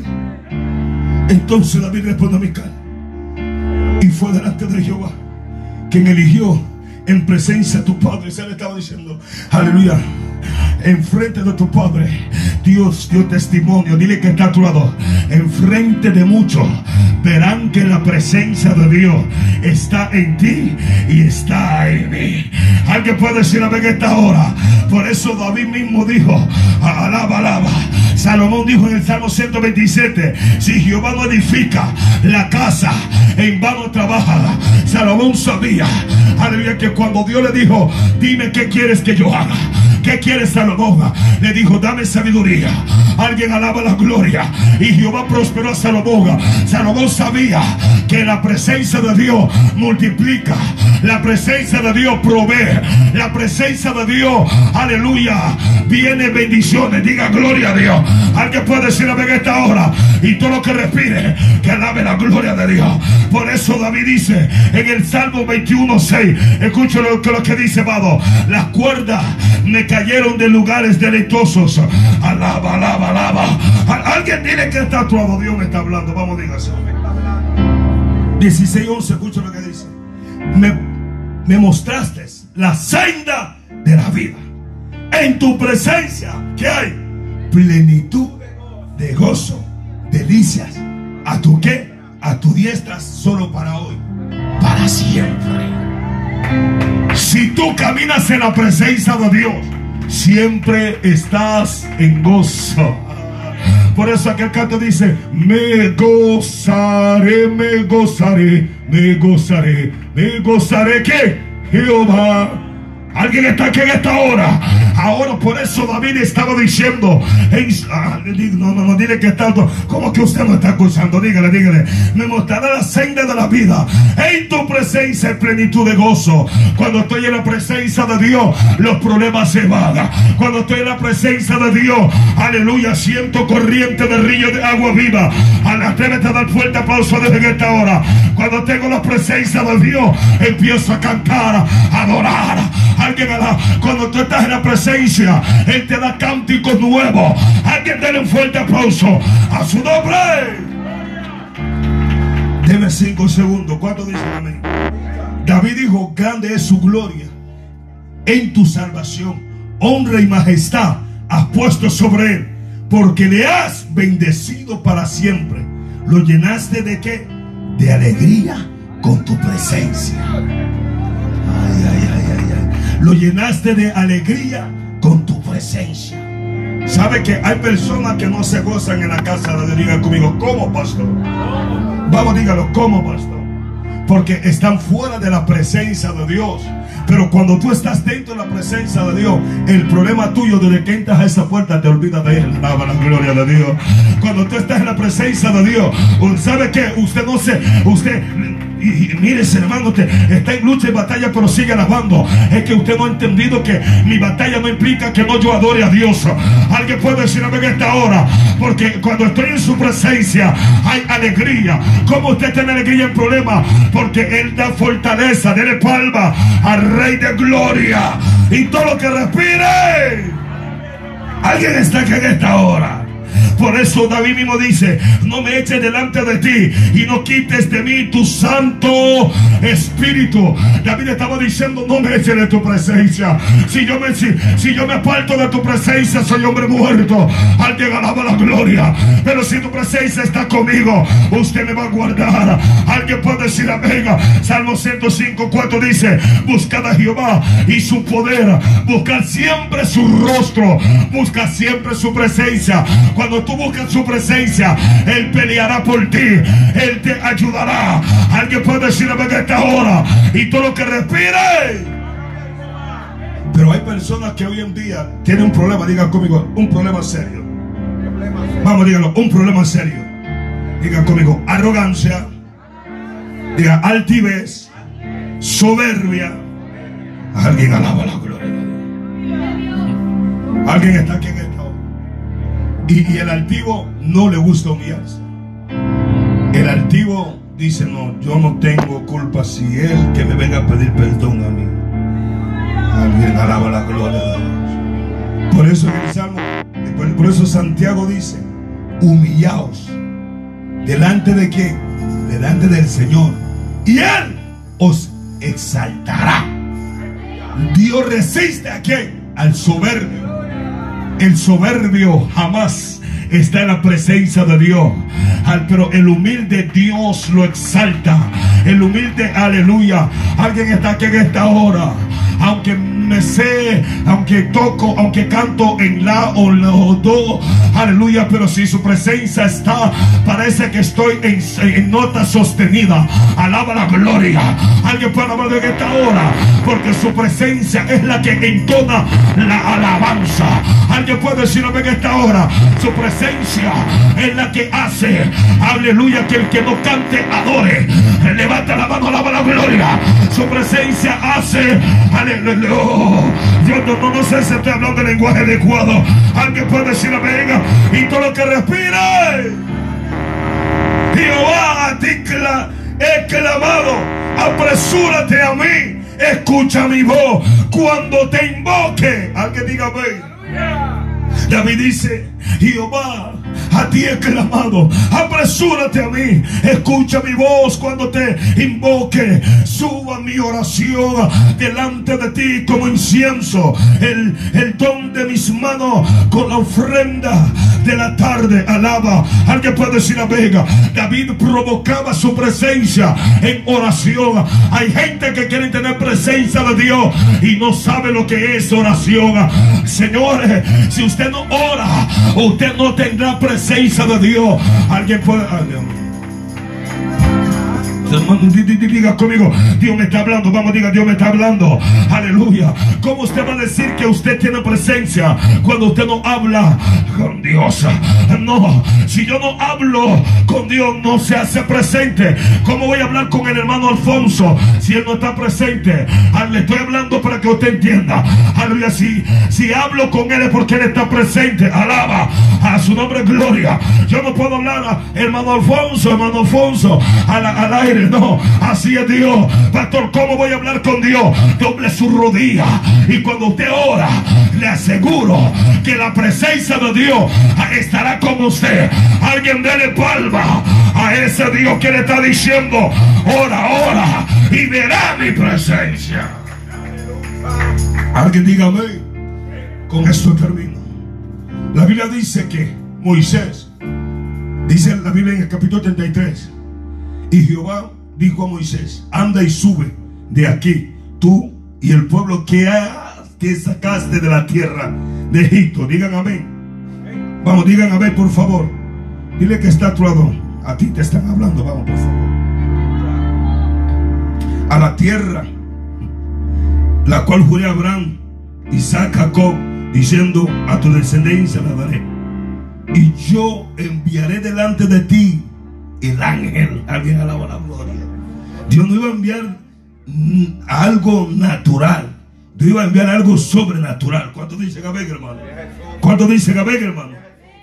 Speaker 1: Entonces David responde a Mical. Y fue delante de Jehová, quien eligió en presencia de tu padre. Se le estaba diciendo, aleluya. Enfrente de tu padre, Dios dio testimonio. Dile que está a tu lado. Enfrente de muchos verán que la presencia de Dios está en ti y está en mí. Alguien puede decir a ver esta hora. Por eso David mismo dijo: Alaba, alaba. Salomón dijo en el Salmo 127: Si Jehová no edifica la casa, en vano trabaja. Salomón sabía, aleluya, que cuando Dios le dijo: Dime qué quieres que yo haga. ¿Qué quieres Le dijo, dame sabiduría. Alguien alaba la gloria. Y Jehová prosperó a Salomón. Salomón sabía que la presencia de Dios multiplica. La presencia de Dios provee. La presencia de Dios, aleluya, viene bendiciones. Diga gloria a Dios. Alguien puede decir en esta hora. Y todo lo que respire, que alabe la gloria de Dios. Por eso David dice en el Salmo 21.6. Escucha lo lo que dice, amado. Las cuerdas me cayeron de lugares deleitosos. Alaba, alaba, alaba. Alguien dile que está actuado. Dios me está hablando. Vamos, dígase. 16.11, escucha lo que dice. Me, me mostraste la senda de la vida. En tu presencia, que hay? Plenitud de gozo, delicias. ¿A tu qué? A tu diestra solo para hoy, para siempre. Si tú caminas en la presencia de Dios, siempre estás en gozo. Por eso aquel canto dice, me gozaré, me gozaré, me gozaré, me gozaré que Jehová Alguien está aquí en esta hora. Ahora por eso David estaba diciendo. Ah, no, no, no, dile que está. ¿Cómo que usted no está escuchando? Dígale, dígale. Me mostrará la senda de la vida. En tu presencia hay plenitud de gozo. Cuando estoy en la presencia de Dios, los problemas se van. Cuando estoy en la presencia de Dios, aleluya, siento corriente de río de agua viva. Atrévete a dar fuerte aplauso desde esta hora. Cuando tengo la presencia de Dios, empiezo a cantar, a adorar Alguien cuando tú estás en la presencia, Él te da cánticos nuevos. Alguien dale un fuerte aplauso a su nombre. Deme cinco segundos. ¿Cuánto dicen amén? David dijo, grande es su gloria en tu salvación. Honra y majestad has puesto sobre él. Porque le has bendecido para siempre. ¿Lo llenaste de qué? De alegría con tu presencia. Ay, ay, ay lo llenaste de alegría con tu presencia. ¿Sabe que hay personas que no se gozan en la casa de Dios? Diga conmigo, ¿cómo, pastor? Vamos, dígalo, ¿cómo, pastor? Porque están fuera de la presencia de Dios. Pero cuando tú estás dentro de la presencia de Dios, el problema tuyo desde que entras a esa puerta te olvidas de él. la gloria de Dios. Cuando tú estás en la presencia de Dios, ¿sabe que Usted no se, usted y, mire, hermano, usted está en lucha y batalla, pero sigue alabando. Es que usted no ha entendido que mi batalla no implica que no yo adore a Dios. Alguien puede decir en esta hora, porque cuando estoy en su presencia hay alegría. ¿Cómo usted tiene alegría en problema? Porque Él da fortaleza, dele palma al Rey de Gloria. Y todo lo que respire. Alguien está aquí en esta hora. Por eso David mismo dice, no me eches delante de ti y no quites de mí tu santo espíritu. David estaba diciendo, no me eches de tu presencia. Si yo me, si, yo me aparto de tu presencia, soy hombre muerto. Alguien alaba la gloria. Pero si tu presencia está conmigo, usted me va a guardar. Alguien puede decir amén. Salmo 105, 4 dice, buscad a Jehová y su poder. Buscad siempre su rostro. Busca siempre su presencia. Cuando tú buscas su presencia, Él peleará por ti. Él te ayudará. Alguien puede decir a esta hora. Y todo lo que respire. Pero hay personas que hoy en día tienen un problema, digan conmigo, un problema serio. Vamos, díganlo, un problema serio. Digan conmigo, arrogancia, diga altivez, soberbia. Alguien alaba la gloria. Alguien está aquí en y, el altivo no le gusta humillarse. El altivo dice, no, yo no tengo culpa si él que me venga a pedir perdón a mí. Alguien alaba la gloria de Dios. Por eso el Salmo, por eso Santiago dice, humillaos. ¿Delante de quién? Delante del Señor. Y Él os exaltará. Dios resiste a quién? Al soberbio. El soberbio jamás está en la presencia de Dios. Pero el humilde Dios lo exalta. El humilde, aleluya. Alguien está aquí en esta hora. Aunque me sé, aunque toco, aunque canto en la o la o do, aleluya, pero si su presencia está, parece que estoy en, nota sostenida. Alaba la gloria. Alguien puede hablar de esta hora, porque su presencia es la que entona la alabanza. Alguien puede decirlo en esta hora, su presencia es la que hace, aleluya, que el que no cante adore. Levanta la mano, alaba la gloria. Su presencia hace, aleluya. Yo no, no, sé si estoy hablando de lenguaje adecuado. Alguien puede decir venga y todo lo que respire. Jehová a ti he clamado. Apresúrate a mí. Escucha mi voz cuando te invoque. Alguien diga amén. David dice, Jehová, a ti he clamado, apresúrate a mí, escucha mi voz cuando te invoque, suba mi oración delante de ti como incienso, el, el don de mis manos con la ofrenda de la tarde, alaba, alguien puede decir la vega, David provocaba su presencia en oración, hay gente que quiere tener presencia de Dios y no sabe lo que es oración, señores, si usted no ora, usted no tendrá presencia de Dios. Alguien puede. Diga conmigo, Dios me está hablando. Vamos, diga, Dios me está hablando. Aleluya. ¿Cómo usted va a decir que usted tiene presencia cuando usted no habla con Dios? No, si yo no hablo con Dios, no se hace presente. ¿Cómo voy a hablar con el hermano Alfonso si él no está presente? Ah, le estoy hablando para que usted entienda. Aleluya. Si, si hablo con él es porque él está presente. Alaba a su nombre, gloria. Yo no puedo hablar a hermano Alfonso, hermano Alfonso, al aire no, así es Dios. Pastor, ¿cómo voy a hablar con Dios? Doble su rodilla. Y cuando usted ora, le aseguro que la presencia de Dios estará con usted. Alguien dele palma a ese Dios que le está diciendo, ora, ora, y verá mi presencia. Alguien dígame, con esto termino. La Biblia dice que Moisés, dice la Biblia en el capítulo 33, y Jehová dijo a Moisés, anda y sube de aquí, tú y el pueblo que, que sacaste de la tierra de Egipto. Digan amén. Vamos, digan amén, por favor. Dile que está a tu lado. A ti te están hablando, vamos, por favor. A la tierra, la cual juré a Abraham, Isaac, Jacob, diciendo, a tu descendencia la daré. Y yo enviaré delante de ti el ángel. Alguien alaba la gloria. Dios no iba a enviar algo natural. Dios iba a enviar algo sobrenatural. ¿Cuánto dice Gabeg, hermano? ¿Cuánto dice Gabeg, hermano?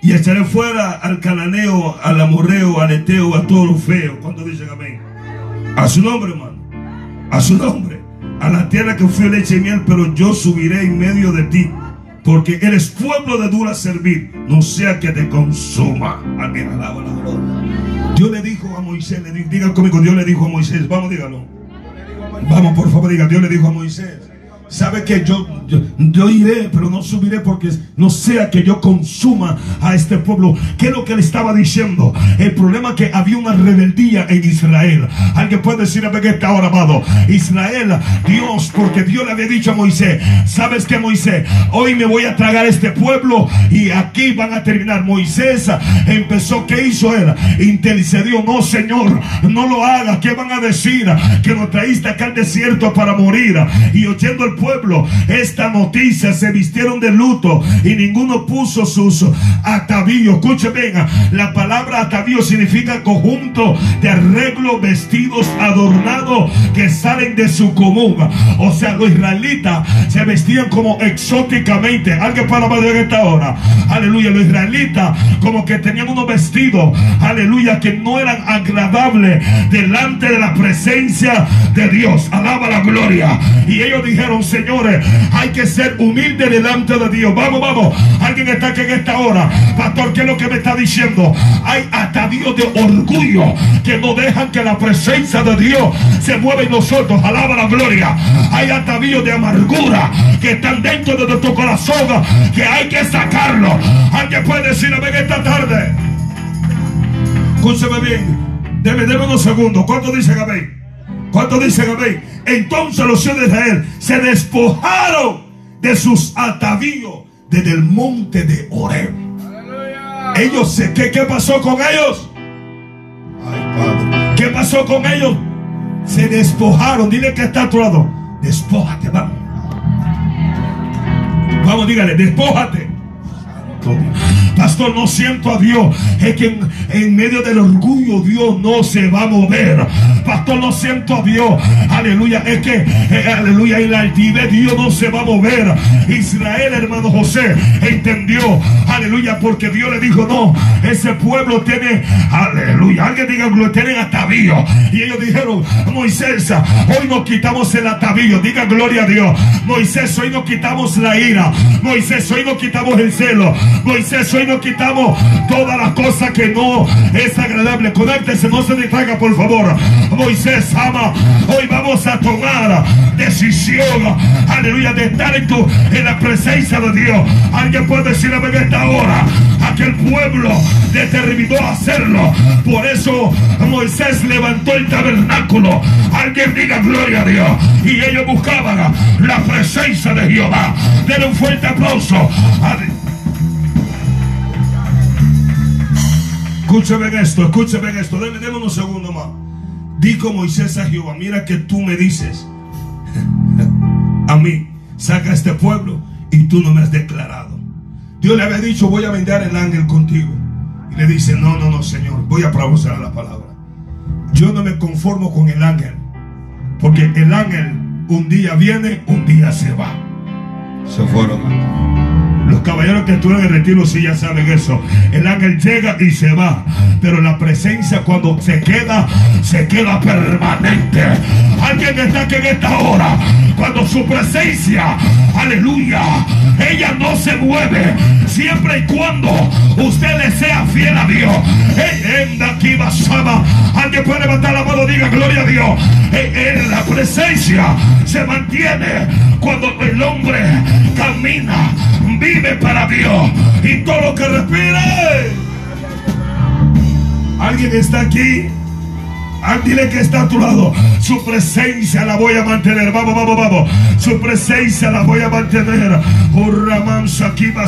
Speaker 1: Y echaré fuera al cananeo, al amorreo, al eteo, a todo lo feo. ¿Cuánto dice Gabeg? A su nombre, hermano. A su nombre. A la tierra que fue leche y miel, pero yo subiré en medio de ti. Porque eres pueblo de dura servir. No sea que te consuma. Alguien alaba la gloria. Dios le dijo a Moisés, le diga conmigo, Dios le dijo a Moisés, vamos, dígalo. Vamos, por favor, diga, Dios le dijo a Moisés. Sabe que yo, yo, iré, pero no subiré porque no sea que yo consuma a este pueblo. ¿Qué es lo que le estaba diciendo? El problema es que había una rebeldía en Israel. Alguien puede decir a que está ahora, amado. Israel, Dios, porque Dios le había dicho a Moisés, ¿sabes que Moisés? Hoy me voy a tragar este pueblo y aquí van a terminar. Moisés empezó, ¿qué hizo él? Intercedió, no Señor, no lo haga. ¿Qué van a decir? Que nos traíste acá al desierto para morir. Y oyendo el pueblo esta noticia, se vistieron de luto y ninguno puso sus atavíos. Escuche, venga, la palabra atavío significa conjunto de arreglo, vestidos adornados que salen de su común. O sea, los israelitas se vestían como exóticamente. Alguien para de esta hora. Aleluya, los israelitas como que tenían unos vestidos, aleluya, que no eran agradables delante de la presencia de Dios. Alaba la gloria. Y ellos dijeron, señores, hay que ser humilde delante de Dios. Vamos, vamos. Alguien está aquí en esta hora. Pastor, ¿qué es lo que me está diciendo? Hay atavíos de orgullo que no dejan que la presencia de Dios se mueva en nosotros. Alaba la gloria. Hay atavíos de amargura que están dentro de nuestro corazón que hay que sacarlo. Alguien puede decir a esta tarde. Escúcheme bien. Deme, unos segundos. ¿Cuánto dice Gabriel? ¿Cuánto dice amén? Entonces los hijos de Israel se despojaron de sus atavíos desde el monte de Oreb. Ellos se, ¿qué, ¿qué pasó con ellos? Ay, Padre. ¿Qué pasó con ellos? Se despojaron. Dile que está a tu lado. Despójate, vamos. Vamos, dígale, despójate. Pastor, no siento a Dios. Es que en, medio del orgullo Dios no se va a mover. Pastor, no siento a Dios. Aleluya. Es que, eh, aleluya, en la altivez Dios no se va a mover. Israel, hermano José, entendió. Aleluya, porque Dios le dijo, no, ese pueblo tiene, aleluya. Alguien diga, lo tienen atavío. Y ellos dijeron, Moisés, hoy nos quitamos el atavío. Diga gloria a Dios. Moisés, hoy nos quitamos la ira. Moisés, hoy nos quitamos el celo. Moisés, hoy nos quitamos todas las cosas que no es agradable. Conéctese, no se distraiga, por favor. Moisés ama. Hoy vamos a tomar decisión, aleluya, de estar en, en la presencia de Dios. Alguien puede decir a esta hora, aquel pueblo determinó hacerlo. Por eso Moisés levantó el tabernáculo. Alguien diga gloria a Dios. Y ellos buscaban la presencia de Jehová. Denle un fuerte aplauso. Escúcheme esto, escúcheme esto. Deme, deme unos segundos más. Dijo Moisés a Jehová, mira que tú me dices [laughs] a mí, saca este pueblo y tú no me has declarado. Dios le había dicho, voy a vender el ángel contigo. Y le dice, no, no, no, Señor, voy a pronunciar la palabra. Yo no me conformo con el ángel, porque el ángel un día viene, un día se va. Se fueron. Los caballeros que estuvieron en retiro sí ya saben eso. El ángel llega y se va. Pero la presencia cuando se queda, se queda permanente. Alguien está aquí en esta hora. Cuando su presencia, aleluya, ella no se mueve. Siempre y cuando usted le sea fiel a Dios. Alguien puede levantar la mano, diga gloria a Dios. En la presencia se mantiene cuando el hombre camina, vive para Dios y todo lo que respire. ¿Alguien está aquí? Ah, dile que está a tu lado. Su presencia la voy a mantener. Vamos, vamos, vamos. Su presencia la voy a mantener.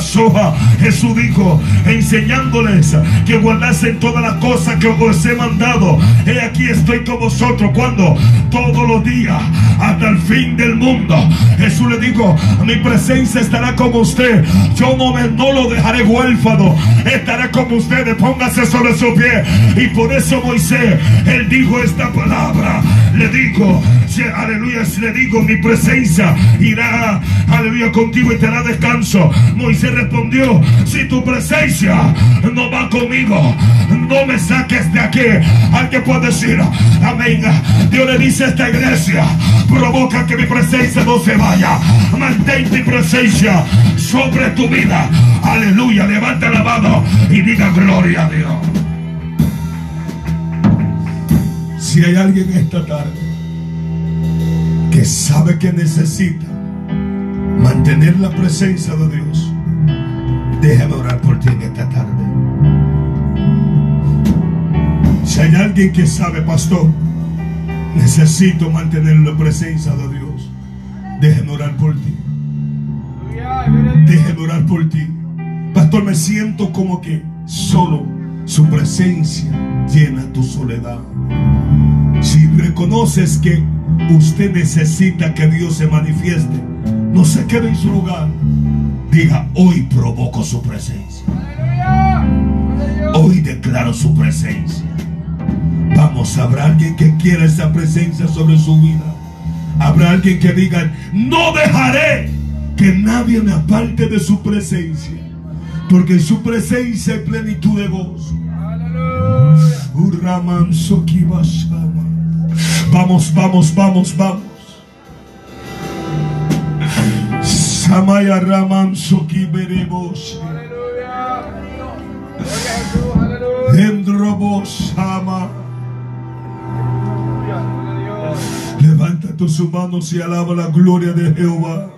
Speaker 1: soja. Jesús dijo, enseñándoles que guardasen todas las cosas que os he mandado. He aquí estoy con vosotros. cuando Todos los días, hasta el fin del mundo. Jesús le dijo, mi presencia estará con usted. Yo no, me, no lo dejaré huérfano. Estará con ustedes. Póngase sobre su pie. Y por eso Moisés, él dijo, esta palabra, le digo, aleluya, le digo, mi presencia irá, aleluya, contigo y te da descanso. Moisés respondió, si tu presencia no va conmigo, no me saques de aquí. Alguien puede decir, amén. Dios le dice a esta iglesia, provoca que mi presencia no se vaya. Mantén mi presencia sobre tu vida. Aleluya, levanta la mano y diga gloria a Dios. Si hay alguien esta tarde que sabe que necesita mantener la presencia de Dios, déjame orar por ti en esta tarde. Si hay alguien que sabe, pastor, necesito mantener la presencia de Dios, déjeme orar por ti. Déjeme orar por ti. Pastor, me siento como que solo su presencia llena tu soledad. Si reconoces que usted necesita que Dios se manifieste, no se quede en su lugar. Diga, hoy provoco su presencia. Hoy declaro su presencia. Vamos, habrá alguien que quiera esa presencia sobre su vida. Habrá alguien que diga, no dejaré que nadie me aparte de su presencia. Porque en su presencia hay plenitud de gozo. Vamos, vamos, vamos, vamos. Samaya Raman Soki Beremos. Endrobos Sama. Levanta tus manos y alaba la gloria de Jehová.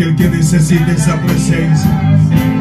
Speaker 1: aquel que necesite esa presencia.